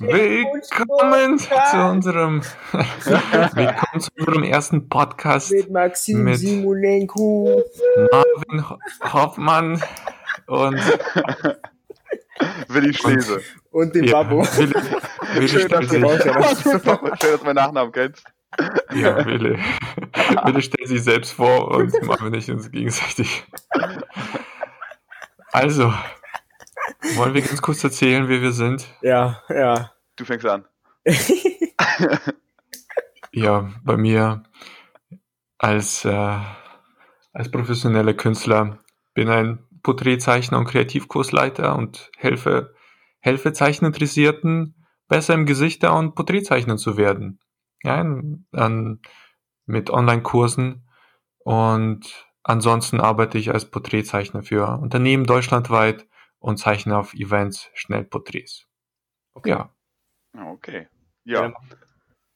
Willkommen zu unserem Willkommen zu unserem ersten Podcast mit Maxim mit Simonenko. Marvin Ho- Hoffmann und Willi Schlese. Und dem ja, Babbo. Willi, Willi Schön, dass du sich, Schön, dass du meinen Nachnamen kennst. ja, Willi. Willi stellt sich selbst vor und Marvin nicht uns gegenseitig. Also, wollen wir ganz kurz erzählen, wer wir sind? Ja, ja. Du fängst an. Ja, bei mir als, äh, als professioneller Künstler bin ein Porträtzeichner und Kreativkursleiter und helfe, helfe Zeicheninteressierten, besser im Gesichter- und Porträtzeichnen zu werden. Ja, an, mit Online-Kursen und ansonsten arbeite ich als Porträtzeichner für Unternehmen deutschlandweit und zeichne auf Events schnell Porträts. Okay. Ja, Ah, Okay. Ja,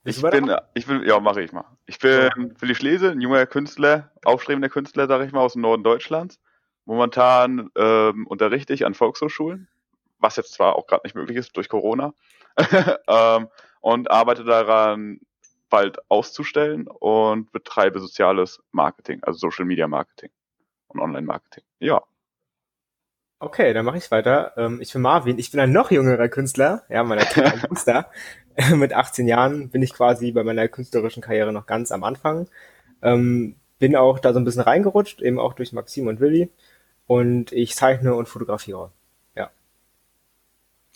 Ich bin, ich bin, ja, mache ich mal. Ich bin Willi Schlese, ein junger Künstler, aufstrebender Künstler, sage ich mal, aus dem Norden Deutschlands. Momentan ähm, unterrichte ich an Volkshochschulen, was jetzt zwar auch gerade nicht möglich ist durch Corona, ähm, und arbeite daran, bald auszustellen und betreibe soziales Marketing, also Social Media Marketing und Online Marketing. Ja. Okay, dann mache ich weiter. Ähm, ich bin Marvin. Ich bin ein noch jüngerer Künstler. Ja, meiner Künstler. Mit 18 Jahren bin ich quasi bei meiner künstlerischen Karriere noch ganz am Anfang. Ähm, bin auch da so ein bisschen reingerutscht, eben auch durch Maxim und Willi. Und ich zeichne und fotografiere.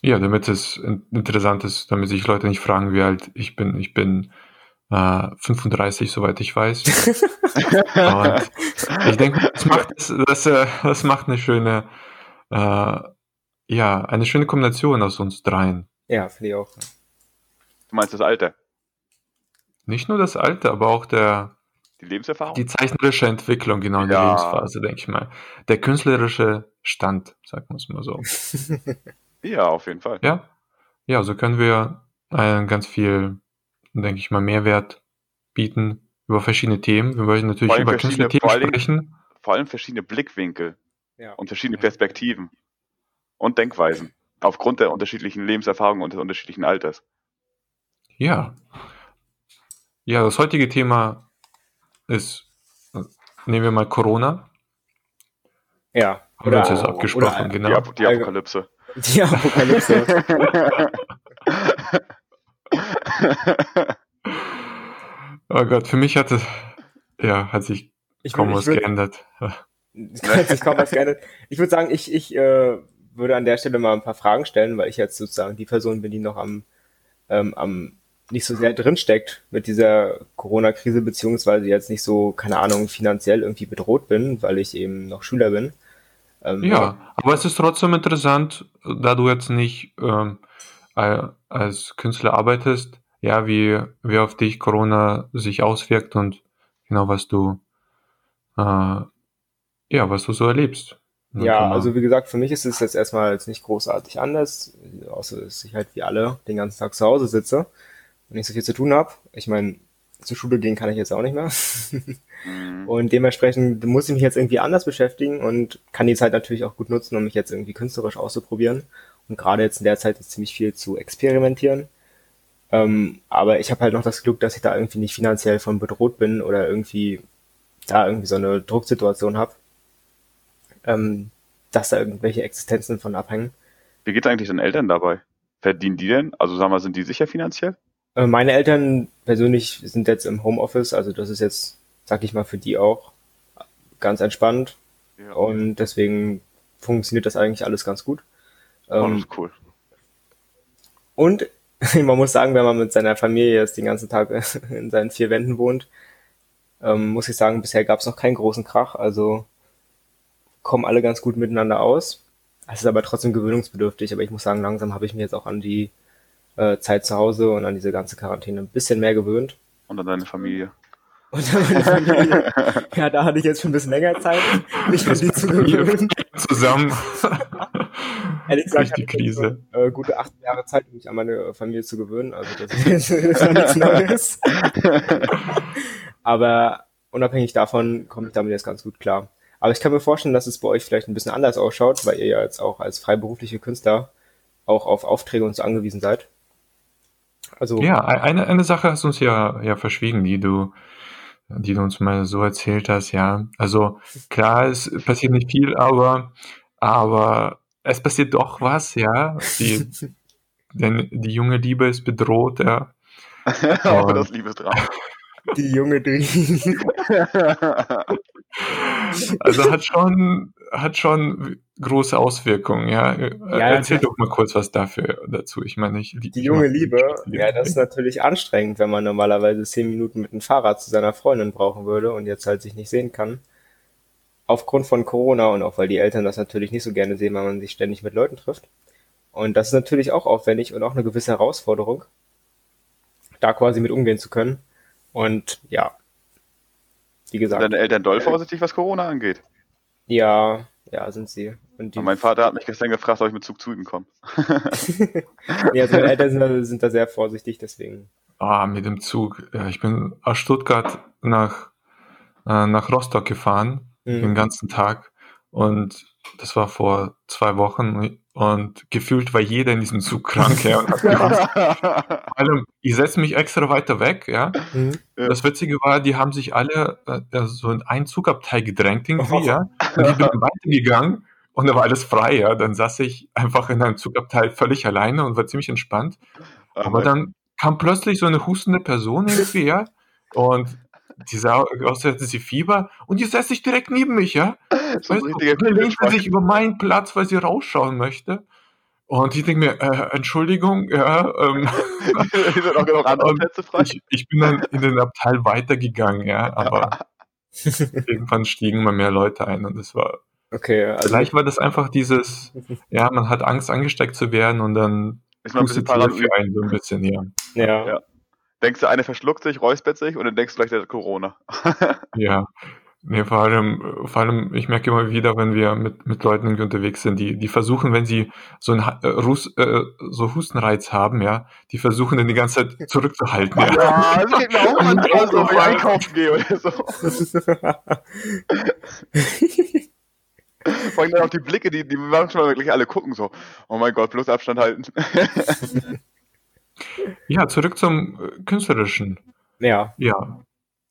Ja, damit es in- interessant ist, damit sich Leute nicht fragen, wie alt ich bin. Ich bin äh, 35, soweit ich weiß. Ich denke, das macht, das, das, äh, das macht eine schöne, äh, ja, eine schöne Kombination aus uns dreien. Ja, finde ich auch. Du meinst das Alter, Nicht nur das Alter, aber auch der, die Lebenserfahrung? die zeichnerische Entwicklung, genau in der Ja. Lebensphase, denke ich mal. Der künstlerische Stand, sagen wir es mal so. ja, auf jeden Fall. Ja, ja, so können wir äh, ganz viel, denke ich mal, Mehrwert bieten über verschiedene Themen. Wir wollen natürlich über verschiedene- Künstlerthemen vor allem- sprechen. Vor allem verschiedene Blickwinkel Ja. und verschiedene. Perspektiven und Denkweisen aufgrund der unterschiedlichen Lebenserfahrungen und des unterschiedlichen Alters. Ja. Ja, das heutige Thema ist, nehmen wir mal Corona. Ja. Haben wir uns jetzt abgesprochen, oder- genau. Die, Ap die Allge- Apokalypse. Die Apokalypse. Oh Gott, für mich hat es, ja, hat sich Ich kaum was geändert. Hat kaum was geändert. Ich würde sagen, ich, ich äh, würde an der Stelle mal ein paar Fragen stellen, weil ich jetzt sozusagen die Person bin, die noch am, ähm, am nicht so sehr drinsteckt mit dieser Corona-Krise, beziehungsweise jetzt nicht so, keine Ahnung, finanziell irgendwie bedroht bin, weil ich eben noch Schüler bin. Ähm, Ja, aber es ist trotzdem interessant, da du jetzt nicht ähm, äh, als Künstler arbeitest, ja, wie, wie auf dich Corona sich auswirkt und genau was du, äh, ja, was du so erlebst. Ja, Kann man- also wie gesagt, für mich ist es jetzt erstmal jetzt nicht großartig anders, außer dass ich halt wie alle den ganzen Tag zu Hause sitze und nicht so viel zu tun habe. Ich meine, zur Schule gehen kann ich jetzt auch nicht mehr. Mhm. Und dementsprechend muss ich mich jetzt irgendwie anders beschäftigen und kann die Zeit natürlich auch gut nutzen, um mich jetzt irgendwie künstlerisch auszuprobieren. Und gerade jetzt in der Zeit ist ziemlich viel zu experimentieren. Ähm, aber ich habe halt noch das Glück, dass ich da irgendwie nicht finanziell von bedroht bin oder irgendwie da irgendwie so eine Drucksituation habe, ähm, dass da irgendwelche Existenzen von abhängen. Wie geht eigentlich deinen Eltern dabei? Verdienen die denn? Also sagen wir, sind die sicher finanziell? Äh, Meine Eltern persönlich sind jetzt im Homeoffice, also das ist jetzt, sag ich mal, für die auch ganz entspannt. Ja. Und deswegen funktioniert das eigentlich alles ganz gut. oh, das Ähm, ist cool. und man muss sagen, wenn man mit seiner Familie jetzt den ganzen Tag in seinen vier Wänden wohnt, ähm, muss ich sagen, bisher gab es noch keinen großen Krach. Also kommen alle ganz gut miteinander aus. Es ist aber trotzdem gewöhnungsbedürftig. Aber ich muss sagen, langsam habe ich mich jetzt auch an die äh, Zeit zu Hause und an diese ganze Quarantäne ein bisschen mehr gewöhnt. Und an deine Familie. Und dann meine Familie, ja, da hatte ich jetzt schon ein bisschen länger Zeit, mich an die zu gewöhnen. zusammen Ehrlich gesagt, die Krise. schon, äh, gute acht Jahre Zeit, um mich an meine Familie zu gewöhnen. Also das ist noch nichts Neues. Aber unabhängig davon komme ich damit jetzt ganz gut klar. Aber ich kann mir vorstellen, dass es bei euch vielleicht ein bisschen anders ausschaut, weil ihr ja jetzt auch als freiberufliche Künstler auch auf Aufträge und so angewiesen seid. Also ja, eine, eine Sache hast du uns ja, ja verschwiegen, die du, die du uns mal so erzählt hast, ja. Also klar, es passiert nicht viel, aber, aber es passiert doch was, ja. Die, denn die junge Liebe ist bedroht, ja. aber das Liebesdrama. Die junge Liebe. also hat schon, hat schon große Auswirkungen, ja. ja Erzähl doch mal kurz was dafür dazu. Ich meine, ich, die junge Liebe, ja, das ist natürlich anstrengend, wenn man normalerweise zehn Minuten mit dem Fahrrad zu seiner Freundin brauchen würde und jetzt halt sich nicht sehen kann. Aufgrund von Corona und auch weil die Eltern das natürlich nicht so gerne sehen, weil man sich ständig mit Leuten trifft. Und das ist natürlich auch aufwendig und auch eine gewisse Herausforderung, da quasi mit umgehen zu können. Und ja, wie gesagt. Sind deine Eltern doll vorsichtig, was Corona angeht? Ja, ja, sind sie. Und mein Vater hat mich gestern gefragt, ob ich mit Zug zu ihnen komme. ja, also meine Eltern sind, sind, da sehr vorsichtig, deswegen. Ah, mit dem Zug. Ja, ich bin aus Stuttgart nach, äh, nach Rostock gefahren, mhm. den ganzen Tag. Und das war vor zwei Wochen und gefühlt war jeder in diesem Zug krank, ja. Und hat allem, ich setze mich extra weiter weg, ja. Mhm. Das Witzige war, die haben sich alle äh, so in einen Zugabteil gedrängt irgendwie, ja. Und ich bin weitergegangen und da war alles frei, ja. Dann saß ich einfach in einem Zugabteil völlig alleine und war ziemlich entspannt. Aber dann kam plötzlich so eine hustende Person irgendwie, ja. Und die sah aus, als hätte sie Fieber und die setzt sich direkt neben mich, ja. So sie sich über meinen Platz, weil sie rausschauen möchte. Und ich denke mir, äh, Entschuldigung, ja, ähm, ich, ich, bin dann in den Abteil weitergegangen, ja, aber irgendwann stiegen immer mehr Leute ein und das war. Okay, also vielleicht war das einfach dieses, ja, man hat Angst angesteckt zu werden und dann ist man ein bisschen für einen so ein bisschen, ja. Ja. ja denkst du, eine verschluckt sich, räuspert sich und dann denkst du gleich, der hat Corona. ja. Nee, vor allem, vor allem, ich merke immer wieder, wenn wir mit, mit Leuten unterwegs sind, die, die versuchen, wenn sie so einen äh, äh, so Hustenreiz haben, ja, die versuchen dann die ganze Zeit zurückzuhalten. Ja, ja das geht mir auch manchmal so, wenn ich einkaufen gehe oder so. Vor allem dann auch die Blicke, die, die manchmal wirklich alle gucken so, oh mein Gott, bloß Abstand halten. Ja, zurück zum äh, Künstlerischen. Ja. Ja.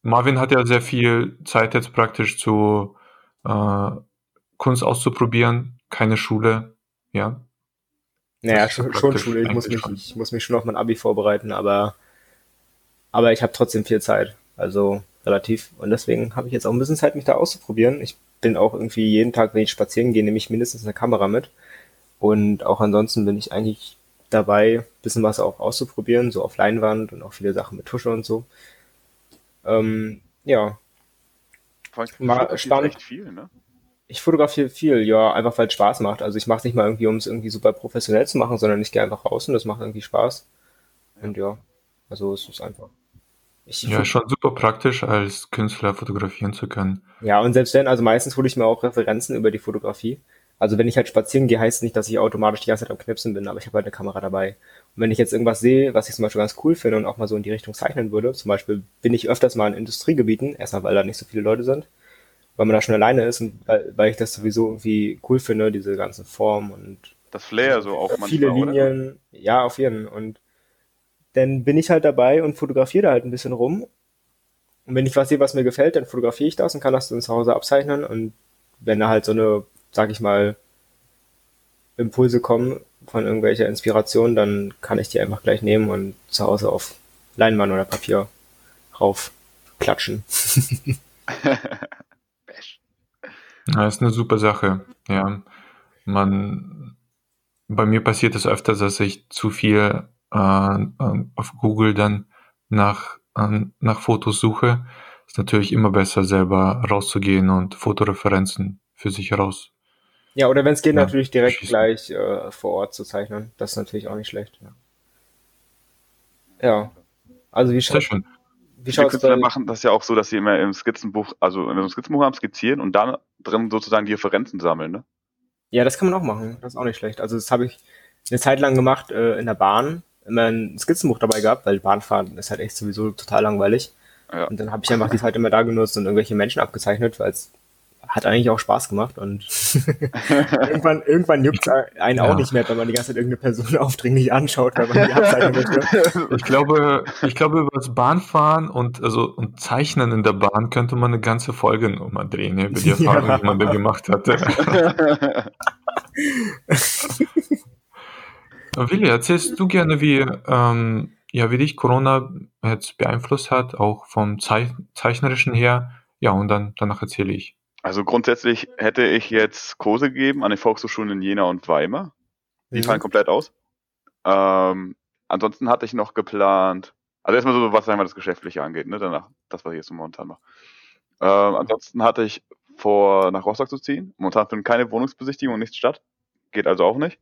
Marvin hat ja sehr viel Zeit jetzt praktisch zu äh, Kunst auszuprobieren, keine Schule, ja. Naja, schon, schon Schule. Ich muss, mich, ich muss mich schon auf mein Abi vorbereiten, aber, aber ich habe trotzdem viel Zeit. Also relativ. Und deswegen habe ich jetzt auch ein bisschen Zeit, mich da auszuprobieren. Ich bin auch irgendwie jeden Tag, wenn ich spazieren gehe, nehme ich mindestens eine Kamera mit. Und auch ansonsten bin ich eigentlich dabei, bisschen was auch auszuprobieren, so auf Leinwand und auch viele Sachen mit Tusche und so. Ähm, ja. Mal spannend. Viel, ne? Ich fotografiere viel, ja, einfach weil es Spaß macht. Also ich mache es nicht mal irgendwie, um es irgendwie super professionell zu machen, sondern ich gehe einfach raus und das macht irgendwie Spaß. Und ja, also es ist einfach. Ich ja, schon super praktisch, als Künstler fotografieren zu können. Ja, und selbst wenn, also meistens hole ich mir auch Referenzen über die Fotografie. Also wenn ich halt spazieren gehe, heißt es nicht, dass ich automatisch die ganze Zeit am Knipsen bin, aber ich habe halt eine Kamera dabei. Und wenn ich jetzt irgendwas sehe, was ich zum Beispiel ganz cool finde und auch mal so in die Richtung zeichnen würde, zum Beispiel bin ich öfters mal in Industriegebieten, erstmal weil da nicht so viele Leute sind, weil man da schon alleine ist und weil, weil ich das sowieso irgendwie cool finde, diese ganzen Formen und das Flair so auch manchmal, viele Linien, oder? ja, auf jeden und dann bin ich halt dabei und fotografiere da halt ein bisschen rum. Und wenn ich was sehe, was mir gefällt, dann fotografiere ich das und kann das dann zu Hause abzeichnen und wenn da halt so eine sag ich mal, Impulse kommen von irgendwelcher Inspiration, dann kann ich die einfach gleich nehmen und zu Hause auf Leinwand oder Papier rauf klatschen. ja, ist eine super Sache. Ja, man, bei mir passiert es öfter, dass ich zu viel äh, auf Google dann nach, äh, nach Fotos suche. Ist natürlich immer besser, selber rauszugehen und Fotoreferenzen für sich heraus ja, oder wenn es geht, ja, natürlich direkt schießen. gleich äh, vor Ort zu zeichnen. Das ist natürlich auch nicht schlecht. Ja. ja. Also wie schaut schön. Wie schaut's Künstler bei... machen das ja auch so, dass sie immer im Skizzenbuch, also in einem Skizzenbuch haben, skizzieren und dann drin sozusagen die Referenzen sammeln, ne? Ja, das kann man auch machen. Das ist auch nicht schlecht. Also das habe ich eine Zeit lang gemacht äh, in der Bahn, immer ein Skizzenbuch dabei gehabt, weil Bahnfahren ist halt echt sowieso total langweilig. Ja. Und dann habe ich einfach die Zeit immer da genutzt und irgendwelche Menschen abgezeichnet, weil es hat eigentlich auch Spaß gemacht und irgendwann, irgendwann juckt es einen ja. auch nicht mehr, wenn man die ganze Zeit irgendeine Person aufdringlich anschaut, weil man die abzeichnen möchte. Ich glaube, ich glaube, über das Bahnfahren und, also, und Zeichnen in der Bahn könnte man eine ganze Folge nochmal drehen, über die Erfahrung, ja. die man da gemacht hatte. Willi, erzählst du gerne, wie, ähm, ja, wie dich Corona jetzt beeinflusst hat, auch vom Ze Zeichnerischen her? Ja, und dann danach erzähle ich. Also grundsätzlich hätte ich jetzt Kurse gegeben an den Volkshochschulen in Jena und Weimar. Die mhm. fallen komplett aus. Ähm, ansonsten hatte ich noch geplant, also erstmal so, was sagen wir das Geschäftliche angeht, ne? Danach, das, was ich jetzt momentan mache. Ähm, ansonsten hatte ich vor, nach Rostock zu ziehen. Momentan findet keine Wohnungsbesichtigung, nichts statt. Geht also auch nicht.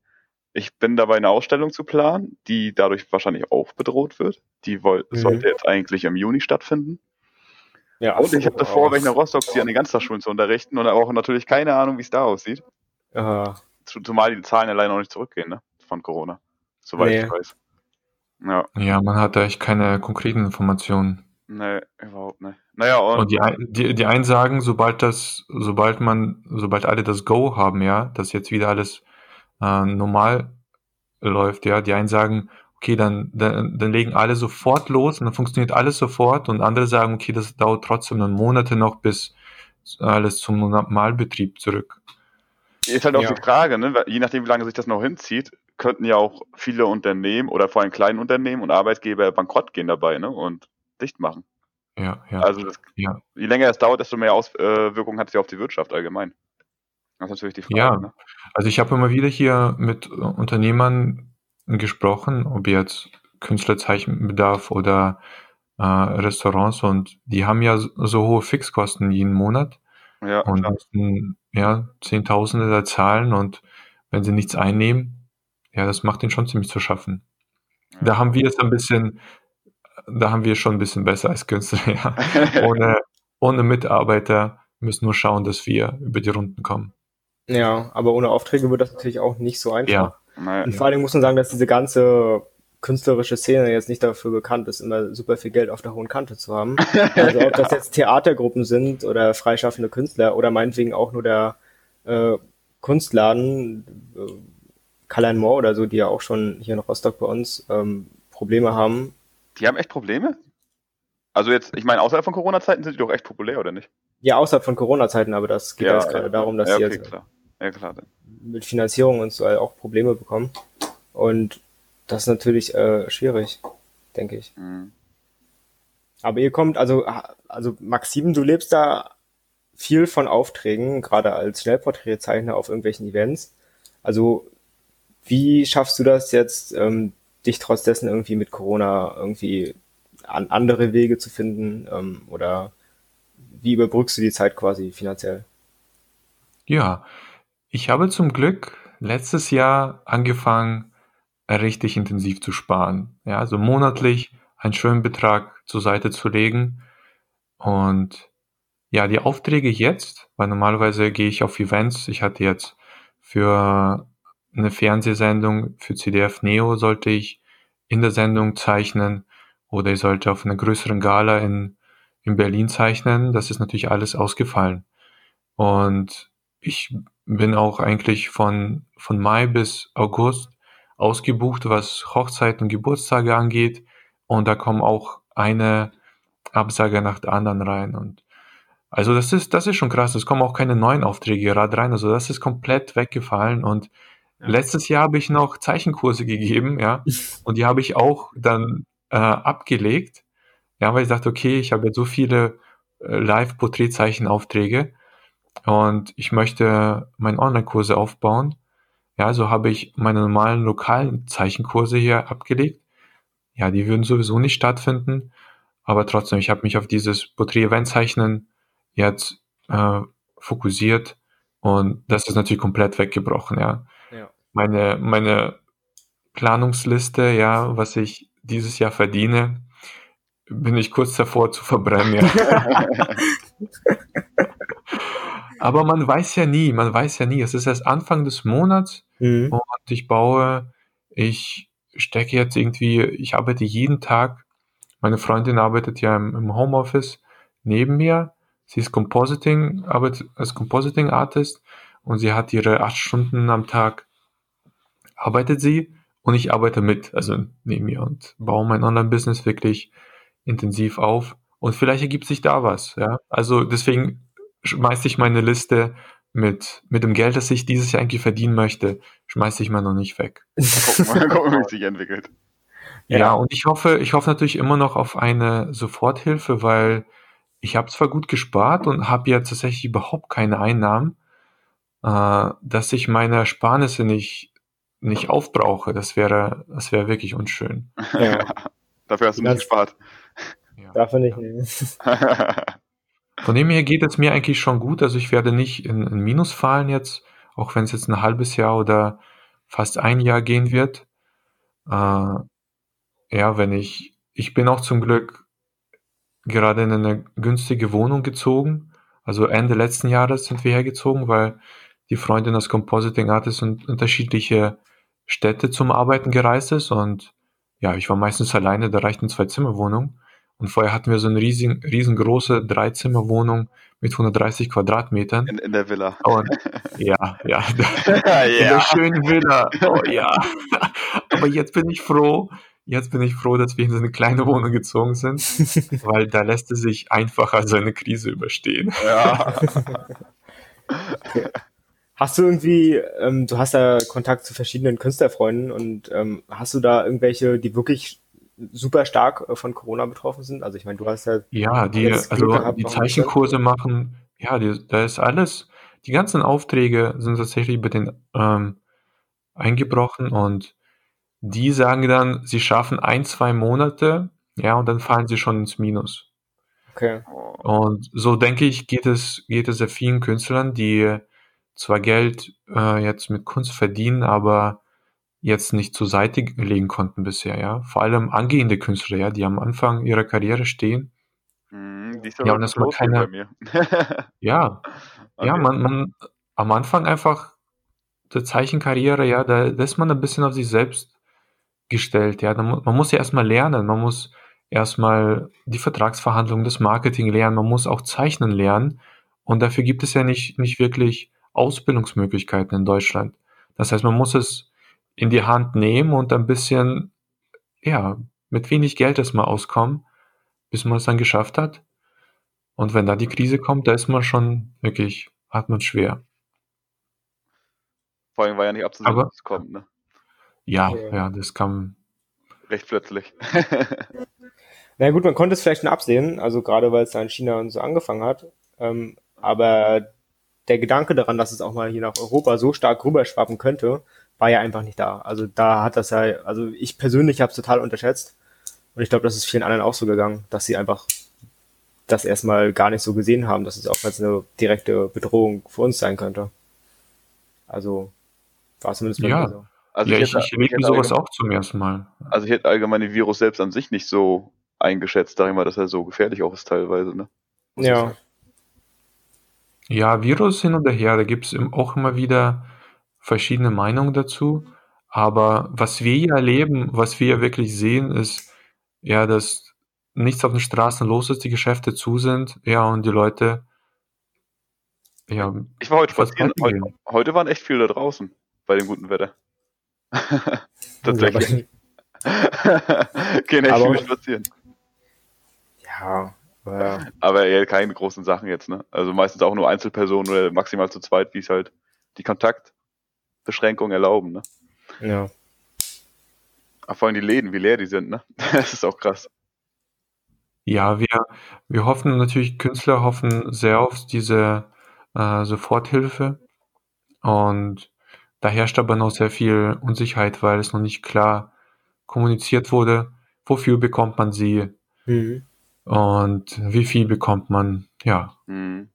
Ich bin dabei, eine Ausstellung zu planen, die dadurch wahrscheinlich auch bedroht wird. Die mhm. sollte jetzt eigentlich im Juni stattfinden. Ja, und ich habe davor, wenn ich nach Rostock ziehe, an den Ganztagsschulen zu unterrichten und auch natürlich keine Ahnung, wie es da aussieht. Aha. Zumal die Zahlen allein noch nicht zurückgehen, ne? Von Corona. Soweit nee. ich weiß. Ja. ja, man hat da echt keine konkreten Informationen. Nee, überhaupt nicht. Naja, und, und die, die, die einen sagen, sobald das, sobald man, sobald alle das Go haben, ja, dass jetzt wieder alles äh, normal läuft, ja. Die einen sagen, okay, dann, dann, dann legen alle sofort los und dann funktioniert alles sofort und andere sagen, okay, das dauert trotzdem dann Monate noch, bis alles zum Normalbetrieb zurück. Ist halt auch ja. die Frage, ne? je nachdem, wie lange sich das noch hinzieht, könnten ja auch viele Unternehmen oder vor allem kleinen Unternehmen und Arbeitgeber bankrott gehen dabei ne? und dicht machen. Ja, ja. Also das, ja. je länger es dauert, desto mehr Auswirkungen hat es ja auf die Wirtschaft allgemein. Das ist natürlich die Frage. Ja, ne? also ich habe immer wieder hier mit Unternehmern gesprochen, ob jetzt Künstlerzeichenbedarf oder äh, Restaurants und die haben ja so hohe Fixkosten jeden Monat ja, und klar. müssen ja Zehntausende da zahlen und wenn sie nichts einnehmen, ja, das macht ihnen schon ziemlich zu schaffen. Ja. Da haben wir es ein bisschen, da haben wir schon ein bisschen besser als Künstler, ja. ohne, ohne Mitarbeiter müssen nur schauen, dass wir über die Runden kommen. Ja, aber ohne Aufträge wird das natürlich auch nicht so einfach. Ja. Und vor Dingen muss man sagen, dass diese ganze künstlerische Szene jetzt nicht dafür bekannt ist, immer super viel Geld auf der hohen Kante zu haben. Also ob das jetzt Theatergruppen sind oder freischaffende Künstler oder meinetwegen auch nur der äh, Kunstladen, äh, Kallein Moore oder so, die ja auch schon hier in Rostock bei uns ähm, Probleme haben. Die haben echt Probleme? Also jetzt, ich meine, außerhalb von Corona-Zeiten sind die doch echt populär, oder nicht? Ja, außerhalb von Corona-Zeiten, aber das geht ja, jetzt gerade darum, dass ja, okay, sie jetzt klar. Ja, klar. mit Finanzierung und so auch Probleme bekommen. Und das ist natürlich äh, schwierig, denke ich. Mhm. Aber ihr kommt, also, also Maxim, du lebst da viel von Aufträgen, gerade als Schnellporträtzeichner auf irgendwelchen Events. Also wie schaffst du das jetzt, ähm, dich trotz dessen irgendwie mit Corona irgendwie an andere Wege zu finden? Ähm, oder wie überbrückst du die Zeit quasi finanziell? Ja, ich habe zum Glück letztes Jahr angefangen, richtig intensiv zu sparen. Ja, also monatlich einen schönen Betrag zur Seite zu legen. Und ja, die Aufträge jetzt, weil normalerweise gehe ich auf Events. Ich hatte jetzt für eine Fernsehsendung für CDF Neo sollte ich in der Sendung zeichnen oder ich sollte auf einer größeren Gala in, in Berlin zeichnen. Das ist natürlich alles ausgefallen. Und ich bin auch eigentlich von, von Mai bis August ausgebucht, was Hochzeiten und Geburtstage angeht. Und da kommen auch eine Absage nach der anderen rein. Und also das ist, das ist schon krass. Es kommen auch keine neuen Aufträge gerade rein. Also das ist komplett weggefallen. Und ja. letztes Jahr habe ich noch Zeichenkurse gegeben, ja. Und die habe ich auch dann äh, abgelegt. Ja, weil ich dachte, okay, ich habe jetzt so viele äh, Live-Porträtzeichenaufträge und ich möchte meine Online-Kurse aufbauen. Ja, so habe ich meine normalen lokalen Zeichenkurse hier abgelegt. Ja, die würden sowieso nicht stattfinden, aber trotzdem, ich habe mich auf dieses Porträt-Event-Zeichnen jetzt äh, fokussiert und das ist natürlich komplett weggebrochen, ja. ja. Meine, meine Planungsliste, ja, was ich dieses Jahr verdiene, bin ich kurz davor zu verbrennen, ja. Aber man weiß ja nie, man weiß ja nie. Es ist erst Anfang des Monats mhm. und ich baue, ich stecke jetzt irgendwie, ich arbeite jeden Tag. Meine Freundin arbeitet ja im, im Homeoffice neben mir sie ist Compositing, arbeitet als Compositing Artist und sie hat ihre acht Stunden am Tag arbeitet sie und ich arbeite mit, also neben ihr und baue mein Online-Business wirklich intensiv auf. Und vielleicht ergibt sich da was, ja. Also deswegen schmeiße ich meine Liste mit, mit dem Geld, das ich dieses Jahr eigentlich verdienen möchte, schmeiße ich mal noch nicht weg. Gucken wie es sich entwickelt. Ja. ja, und ich hoffe, ich hoffe natürlich immer noch auf eine Soforthilfe, weil ich habe zwar gut gespart und habe ja tatsächlich überhaupt keine Einnahmen, äh, dass ich meine Ersparnisse nicht, nicht aufbrauche. Das wäre, das wäre wirklich unschön. Ja. Dafür hast du nicht gespart. Ja. Dafür nicht. Von dem her geht es mir eigentlich schon gut. Also ich werde nicht in, in Minus fallen jetzt, auch wenn es jetzt ein halbes Jahr oder fast ein Jahr gehen wird. Äh, ja, wenn ich, ich bin auch zum Glück gerade in eine günstige Wohnung gezogen. Also Ende letzten Jahres sind wir hergezogen, weil die Freundin aus Compositing Artist in unterschiedliche Städte zum Arbeiten gereist ist und ja, ich war meistens alleine, da reichten zwei Zimmerwohnungen. Und vorher hatten wir so eine riesen, riesengroße Dreizimmerwohnung mit 130 Quadratmetern. In, in der Villa. Und, ja, ja. In der schönen Villa. Oh ja. Aber jetzt bin ich froh, jetzt bin ich froh, dass wir in so eine kleine Wohnung gezogen sind, weil da lässt es sich einfacher so eine Krise überstehen. Ja. Hast du irgendwie, ähm, du hast ja Kontakt zu verschiedenen Künstlerfreunden und ähm, hast du da irgendwelche, die wirklich super stark äh, von Corona betroffen sind? Also ich meine, du hast ja ja die also gehabt, die Zeichenkurse machen, ja, die, da ist alles. Die ganzen Aufträge sind tatsächlich bei den ähm, eingebrochen und die sagen dann, sie schaffen ein, zwei Monate, ja, und dann fallen sie schon ins Minus. Okay. Und so denke ich, geht es, geht es sehr vielen Künstlern, die zwar Geld äh, jetzt mit Kunst verdienen, aber jetzt nicht zur Seite legen konnten bisher, ja. Vor allem angehende Künstler, ja, die am Anfang ihrer Karriere stehen. Mm, ja, und dass man keine, ja, okay. ja, man, man am Anfang einfach der Zeichenkarriere, ja, da, da ist man ein bisschen auf sich selbst gestellt, ja. Man, man muss ja erstmal lernen, man muss erstmal die Vertragsverhandlungen, das Marketing lernen, man muss auch zeichnen lernen. Und dafür gibt es ja nicht, nicht wirklich Ausbildungsmöglichkeiten in Deutschland. Das heißt, man muss es in die Hand nehmen und ein bisschen, ja, mit wenig Geld erstmal auskommen, bis man es dann geschafft hat. Und wenn da die Krise kommt, da ist man schon wirklich, hat man schwer. Vor allem war ja nicht abzusehen, dass es kommt, ne? Ja, ja, das kam. Recht plötzlich. Na gut, man konnte es vielleicht schon absehen, also gerade weil es da in China und so angefangen hat. Ähm, aber der Gedanke daran, dass es auch mal hier nach Europa so stark rüberschwappen könnte, war ja einfach nicht da. Also da hat das ja, also ich persönlich habe es total unterschätzt. Und ich glaube, das ist vielen anderen auch so gegangen, dass sie einfach das erstmal gar nicht so gesehen haben, dass es auch als eine direkte Bedrohung für uns sein könnte. Also war es zumindest bei ja. mir so. Also ja, ich, ich, ich erlebe sowas auch zum ersten Mal. Also ich hätte allgemein den Virus selbst an sich nicht so eingeschätzt, sag ich mal, dass er so gefährlich auch ist teilweise, ne? ja. Ja, Virus hin und her, da gibt es auch immer wieder verschiedene Meinungen dazu. Aber was wir hier erleben, was wir wirklich sehen, ist ja, dass nichts auf den Straßen los ist, die Geschäfte zu sind, ja, und die Leute, ja. Ich war heute spazieren, heute, heute waren echt viele da draußen, bei dem guten Wetter. Tatsächlich. Gehen echt viele spazieren. Ja, aber, aber eher keine großen Sachen jetzt, ne? Also meistens auch nur Einzelpersonen oder maximal zu zweit, wie es halt die Kontakt Beschränkungen erlauben. Ne? Ja. Aber vor allem die Läden, wie leer die sind, ne? Das ist auch krass. Ja, wir, wir hoffen natürlich, Künstler hoffen sehr auf diese äh, Soforthilfe. Und da herrscht aber noch sehr viel Unsicherheit, weil es noch nicht klar kommuniziert wurde, wofür bekommt man sie mhm. und wie viel bekommt man. Ja, mhm.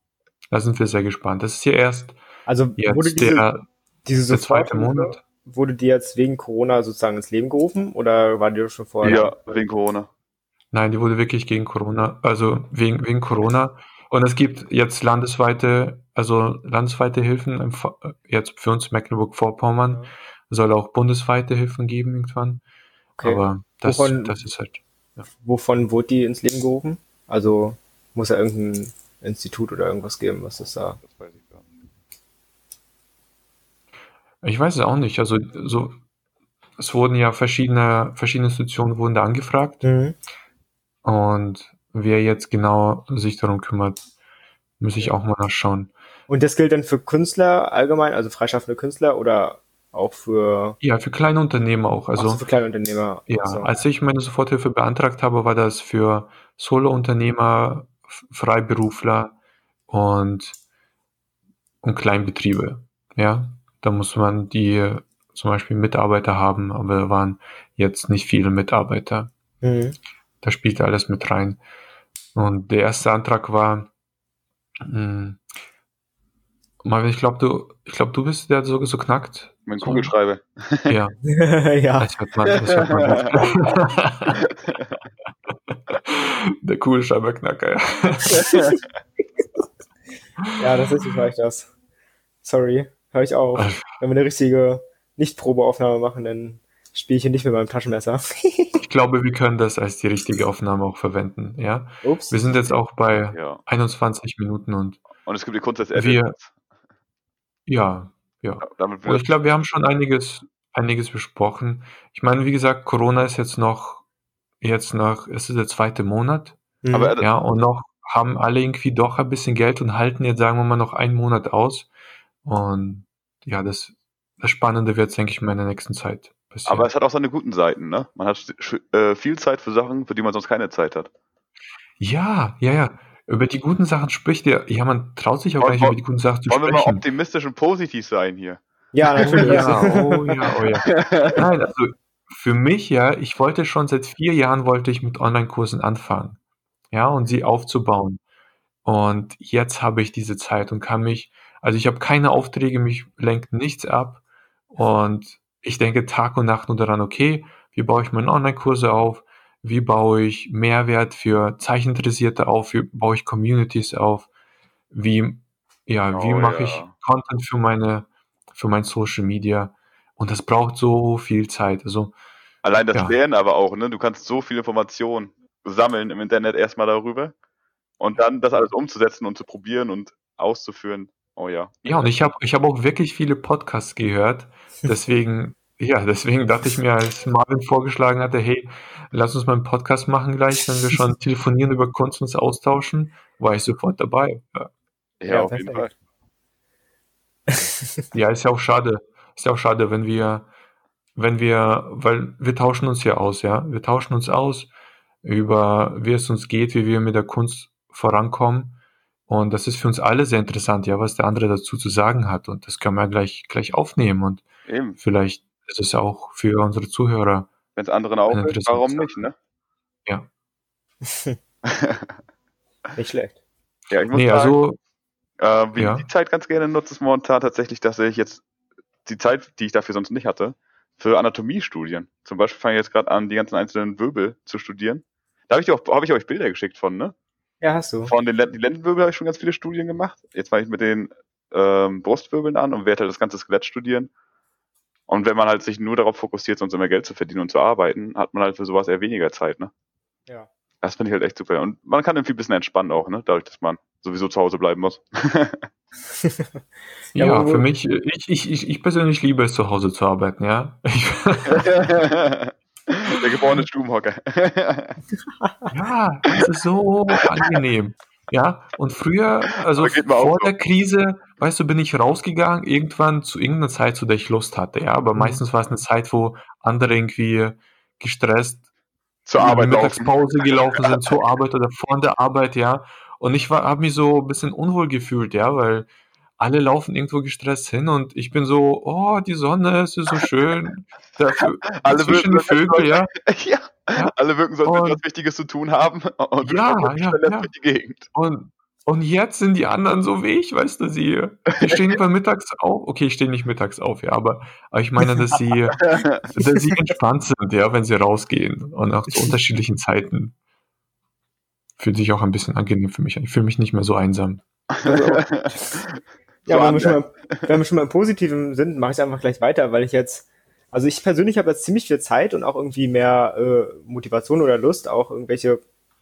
da sind wir sehr gespannt. Das ist ja erst also jetzt diese, der, diese der zweite Monat. Wurde die jetzt wegen Corona sozusagen ins Leben gerufen oder war die schon vorher? Ja, wegen Corona. Nein, die wurde wirklich gegen Corona, also wegen, wegen Corona. Und es gibt jetzt landesweite, also landesweite Hilfen, jetzt für uns Mecklenburg-Vorpommern, ja. soll auch bundesweite Hilfen geben irgendwann. Okay. Aber das, wovon, das ist halt. Ja. Wovon wurde die ins Leben gerufen? Also muss ja irgendein Institut oder irgendwas geben, was das da. Das weiß ich gar nicht. Ich weiß es auch nicht. Also so, es wurden ja verschiedene, verschiedene Institutionen wurden da angefragt. Mhm. Und wer jetzt genau sich darum kümmert, muss ich auch mal nachschauen. Und das gilt dann für Künstler allgemein, also freischaffende Künstler oder auch für. Ja, für kleine Unternehmer auch. Also, so, für kleine Unternehmer. Ja, so. als ich meine Soforthilfe beantragt habe, war das für Solo-Unternehmer, Freiberufler und, und Kleinbetriebe. Ja, da muss man die zum Beispiel Mitarbeiter haben, aber da waren jetzt nicht viele Mitarbeiter. Mhm. Da spielte alles mit rein. Und der erste Antrag war, mh, hm, Marvin, ich glaube, du, ich glaube, du bist der, der so, so knackt. Mein Kugelschreiber. Ja. ja. Das hört man, das hört man der Kugelschreiberknacker, ja. ja, das ist, ich das. Sorry, höre ich auf. Wenn wir eine richtige Nicht-Probeaufnahme machen, dann spiele ich hier nicht mit meinem Taschenmesser. ich glaube, wir können das als die richtige Aufnahme auch verwenden, ja. Ups. Wir sind jetzt auch bei ja. 21 Minuten und und es gibt die Kunst des Editors. Ja, ja. Und ich glaube, wir haben schon einiges, einiges besprochen. Ich meine, wie gesagt, Corona ist jetzt noch, jetzt noch, es ist der zweite Monat. Mhm. Aber, ja, und noch haben alle irgendwie doch ein bisschen Geld und halten jetzt, sagen wir mal, noch einen Monat aus. Und ja, das, das Spannende wird, denke ich mal, in der nächsten Zeit passieren. Aber es hat auch seine guten Seiten, ne? Man hat äh, viel Zeit für Sachen, für die man sonst keine Zeit hat. Ja, ja, ja. Über die guten Sachen spricht er. Ja, man traut sich auch gar nicht über die guten Sachen zu wollen sprechen. Wollen wir mal optimistisch und positiv sein hier? Ja, natürlich. ja, oh ja, oh ja. Nein, also für mich ja, ich wollte schon seit vier Jahren wollte ich mit Online-Kursen anfangen. Ja, und sie aufzubauen. Und jetzt habe ich diese Zeit und kann mich, also ich habe keine Aufträge, mich lenkt nichts ab. Und ich denke Tag und Nacht nur daran, okay, wie baue ich meine Online-Kurse auf? wie baue ich Mehrwert für Zeichinteressierte auf, wie baue ich Communities auf, wie, ja, oh, wie mache ja. ich Content für meine, für mein Social Media. Und das braucht so viel Zeit. Also, Allein das ja. Lernen aber auch, ne? Du kannst so viel Informationen sammeln im Internet erstmal darüber und dann das alles umzusetzen und zu probieren und auszuführen. Oh ja. Ja, und ich habe ich hab auch wirklich viele Podcasts gehört. Deswegen ja, deswegen dachte ich mir, als Marvin vorgeschlagen hatte, hey, lass uns mal einen Podcast machen gleich, wenn wir schon telefonieren über Kunst uns austauschen, war ich sofort dabei. Ja, ja, ja auf jeden Fall. ja, ist ja auch schade. Ist ja auch schade, wenn wir, wenn wir, weil wir tauschen uns ja aus, ja. Wir tauschen uns aus über, wie es uns geht, wie wir mit der Kunst vorankommen. Und das ist für uns alle sehr interessant, ja, was der andere dazu zu sagen hat. Und das können wir gleich, gleich aufnehmen und Eben. vielleicht ist auch für unsere Zuhörer. Wenn es anderen auch ist, warum nicht, ne? Ja. nicht schlecht. Ja, ich muss nee, sagen, also, äh, wie ja. die Zeit ganz gerne nutze, ist momentan tatsächlich, dass ich jetzt die Zeit, die ich dafür sonst nicht hatte, für Anatomiestudien. Zum Beispiel fange ich jetzt gerade an, die ganzen einzelnen Wirbel zu studieren. Da habe ich, auch, hab ich euch Bilder geschickt von, ne? Ja, hast du. Von den die Lendenwirbel habe ich schon ganz viele Studien gemacht. Jetzt fange ich mit den ähm, Brustwirbeln an und werde halt das ganze Skelett studieren. Und wenn man halt sich nur darauf fokussiert, sonst immer Geld zu verdienen und zu arbeiten, hat man halt für sowas eher weniger Zeit, ne? Ja. Das finde ich halt echt super. Und man kann irgendwie ein bisschen entspannen auch, ne? Dadurch, dass man sowieso zu Hause bleiben muss. ja, ja für mich, ich, ich, ich persönlich liebe es, zu Hause zu arbeiten, ja. Der geborene Stubenhocker. ja, das ist so angenehm. Ja, und früher, also vor der Krise, weißt du, bin ich rausgegangen, irgendwann zu irgendeiner Zeit, zu der ich Lust hatte, ja, aber mhm. meistens war es eine Zeit, wo andere irgendwie gestresst zur Arbeit Mittagspause laufen. gelaufen sind, zur Arbeit oder vor der Arbeit, ja. Und ich habe mich so ein bisschen unwohl gefühlt, ja, weil alle laufen irgendwo gestresst hin und ich bin so, oh, die Sonne, es ist so schön. Alle zwischen die Vögel, ja. ja. ja. Alle wirken so, als was Wichtiges zu tun haben. Und ja, ja, ja. Die Gegend. Und, und jetzt sind die anderen so wie ich, weißt du, sie, die stehen immer mittags auf. Okay, ich stehe nicht mittags auf, ja, aber, aber ich meine, dass sie, dass sie entspannt sind, ja, wenn sie rausgehen und auch zu unterschiedlichen Zeiten. Fühlt sich auch ein bisschen angenehm für mich an. Ich fühle mich nicht mehr so einsam. Also, ja, wenn, wir schon mal, wenn wir schon mal im Positiven sind, mache ich einfach gleich weiter, weil ich jetzt, also ich persönlich habe jetzt ziemlich viel Zeit und auch irgendwie mehr äh, Motivation oder Lust, auch irgendwelche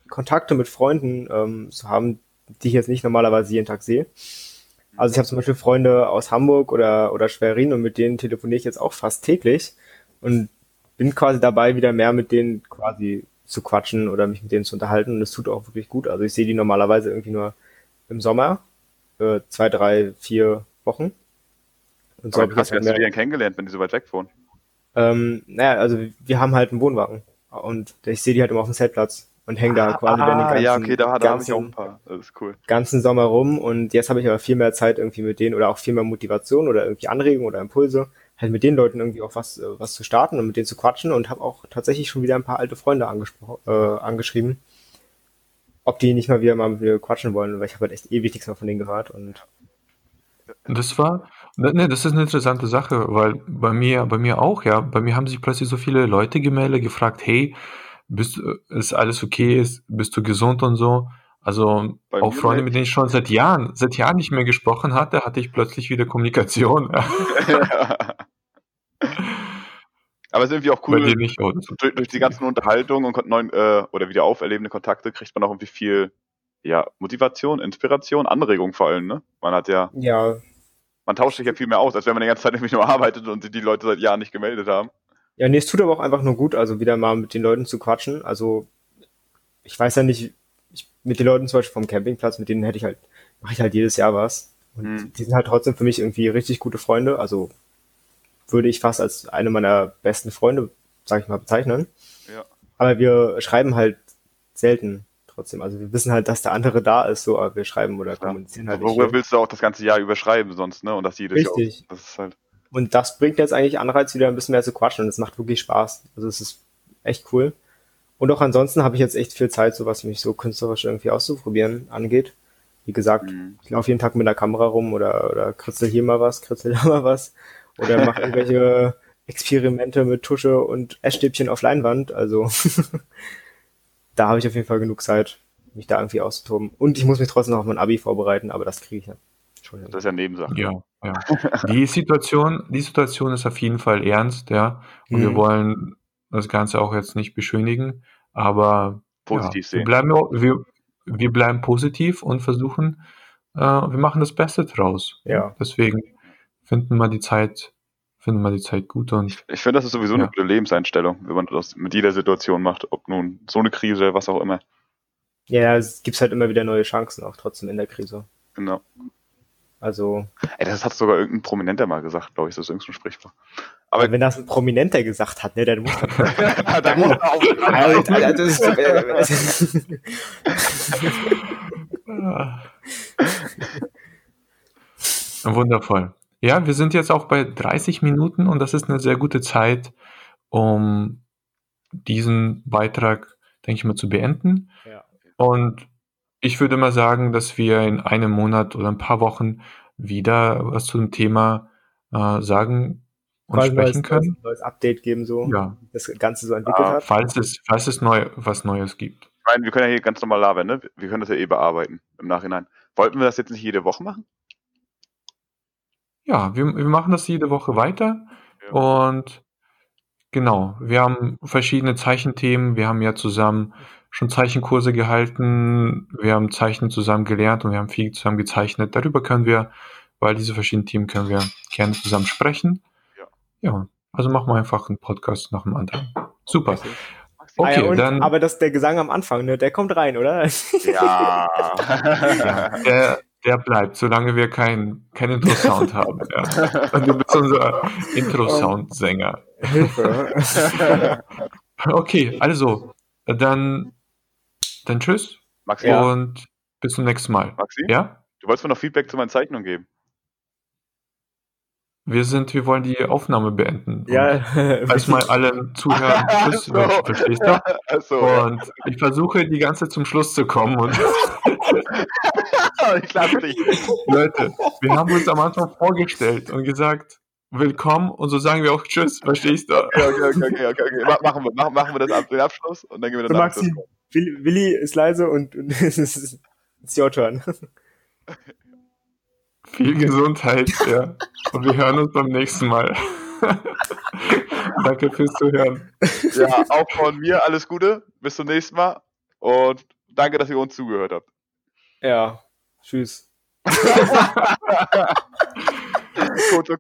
Kontakte mit Freunden ähm, zu haben, die ich jetzt nicht normalerweise jeden Tag sehe. Also ich habe zum Beispiel Freunde aus Hamburg oder, oder Schwerin und mit denen telefoniere ich jetzt auch fast täglich und bin quasi dabei, wieder mehr mit denen quasi zu quatschen oder mich mit denen zu unterhalten und es tut auch wirklich gut. Also ich sehe die normalerweise irgendwie nur im Sommer, äh, zwei, drei, vier Wochen. Und so ich jetzt halt hast du die dann kennengelernt, wenn die so weit weg wohnen? Ähm, naja, also wir haben halt einen Wohnwagen und ich sehe die halt immer auf dem Zeltplatz und hänge da quasi ah, den ganzen, ja, okay, da, da ganzen, ich auch ein paar. Das ist cool. ganzen Sommer rum und jetzt habe ich aber viel mehr Zeit irgendwie mit denen oder auch viel mehr Motivation oder irgendwie Anregungen oder Impulse, halt mit den Leuten irgendwie auch was, äh, was zu starten und mit denen zu quatschen und habe auch tatsächlich schon wieder ein paar alte Freunde angesprochen, äh, angeschrieben, ob die nicht mal wieder mal mit mir quatschen wollen, weil ich habe halt echt ewig nichts mehr von denen gehört und das war, ne, das ist eine interessante Sache, weil bei mir, bei mir auch, ja, bei mir haben sich plötzlich so viele Leute gemeldet, gefragt, hey, bist, ist alles okay, ist, bist du gesund und so. Also Bei auch Freunde, mit denen ich schon seit Jahren, seit Jahren nicht mehr gesprochen hatte, hatte ich plötzlich wieder Kommunikation. Aber es ist irgendwie auch cool, nicht, oh, durch, durch, die ganzen Unterhaltungen und neuen äh, oder wieder auferlebende Kontakte kriegt man auch irgendwie viel ja, Motivation, Inspiration, Anregung vor allem, ne? Man hat ja, ja. Man tauscht sich ja viel mehr aus, als wenn man die ganze Zeit nämlich nur arbeitet und die Leute seit Jahren nicht gemeldet haben. Ja, nee, es tut aber auch einfach nur gut, also wieder mal mit den Leuten zu quatschen. Also ich weiß ja nicht, ich, mit den Leuten zum Beispiel vom Campingplatz, mit denen hätte ich halt, mache ich halt jedes Jahr was. Und mhm. die sind halt trotzdem für mich irgendwie richtig gute Freunde. Also würde ich fast als eine meiner besten Freunde, sag ich mal, bezeichnen. Ja. Aber wir schreiben halt selten trotzdem. Also wir wissen halt, dass der andere da ist, so, aber wir schreiben oder kommunizieren halt Worüber willst du auch das ganze Jahr überschreiben sonst, ne? Und das jedes Richtig. Jahr. Das halt und das bringt jetzt eigentlich Anreiz, wieder ein bisschen mehr zu quatschen und es macht wirklich Spaß. Also es ist echt cool. Und auch ansonsten habe ich jetzt echt viel Zeit, so was mich so künstlerisch irgendwie auszuprobieren angeht. Wie gesagt, mhm. ich laufe jeden Tag mit der Kamera rum oder, oder kritzel hier mal was, kritzel da mal was. Oder mache irgendwelche Experimente mit Tusche und Essstäbchen auf Leinwand. Also da habe ich auf jeden Fall genug Zeit, mich da irgendwie auszutoben. Und ich muss mich trotzdem noch auf mein Abi vorbereiten, aber das kriege ich ja. Das ist ja Nebensache. Ja, ja. Die Situation, die Situation ist auf jeden Fall ernst, ja. Und mhm. wir wollen das Ganze auch jetzt nicht beschönigen, aber positiv ja, sehen. Wir bleiben, wir, wir bleiben positiv und versuchen, äh, wir machen das Beste draus. Ja. Deswegen finden wir die Zeit, finden wir die Zeit gut und. Ich, ich finde, das ist sowieso ja. eine gute Lebenseinstellung, wenn man das mit jeder Situation macht, ob nun so eine Krise, was auch immer. Ja, es gibt halt immer wieder neue Chancen, auch trotzdem in der Krise. Genau. Also. Ey, das hat sogar irgendein Prominenter mal gesagt, glaube ich, das ist irgendein Sprichwort. Aber wenn das ein Prominenter gesagt hat, ne, dann muss man. dann muss auch. Alter, das ist, Wundervoll. Ja, wir sind jetzt auch bei 30 Minuten und das ist eine sehr gute Zeit, um diesen Beitrag, denke ich mal, zu beenden. Ja. Und ich würde mal sagen, dass wir in einem Monat oder ein paar Wochen wieder was zu dem Thema äh, sagen und Quasi sprechen neues, können. Ein neues Update geben, so ja. das Ganze so entwickelt äh, hat. Falls es, falls es neu, was Neues gibt. Ich meine, wir können ja hier ganz normal labern, ne? Wir können das ja eh bearbeiten im Nachhinein. Wollten wir das jetzt nicht jede Woche machen? Ja, wir, wir machen das jede Woche weiter ja. und genau, wir haben verschiedene Zeichenthemen. Wir haben ja zusammen schon Zeichenkurse gehalten, wir haben Zeichnen zusammen gelernt und wir haben viel zusammen gezeichnet. Darüber können wir, weil diese verschiedenen Themen können wir gerne zusammen sprechen. Ja. Ja, also machen wir einfach einen Podcast nach dem anderen. Super. Okay, ah ja, und, dann. Aber das der Gesang am Anfang, ne, der kommt rein, oder? Ja. ja der, der bleibt, solange wir keinen kein Intro-Sound haben. Ja. Und du bist unser Intro-Sound-Sänger. Hilfe. okay, also, dann dann tschüss. Maxi. Und bis zum nächsten Mal. Maxi? Ja? Du wolltest mir noch Feedback zu meinen Zeichnungen geben. Wir sind, wir wollen die Aufnahme beenden. Ja. Erstmal allen zuhören. Tschüss, so. verstehst du? So, und ja. ich versuche die ganze zum Schluss zu kommen und ich lasse dich. Leute, wir haben uns am Anfang vorgestellt und gesagt, willkommen und so sagen wir auch Tschüss, verstehst du? Okay, okay, okay, okay, okay. Machen, wir, machen, machen wir das ab, den Abschluss und dann gehen wir dann Maxi, Willi, Willi ist leise und, und es ist your turn. Viel Gesundheit, ja. Und wir hören uns beim nächsten Mal. Danke fürs Zuhören. Ja, auch von mir alles Gute. Bis zum nächsten Mal. Und danke, dass ihr uns zugehört habt. Ja, tschüss. Koto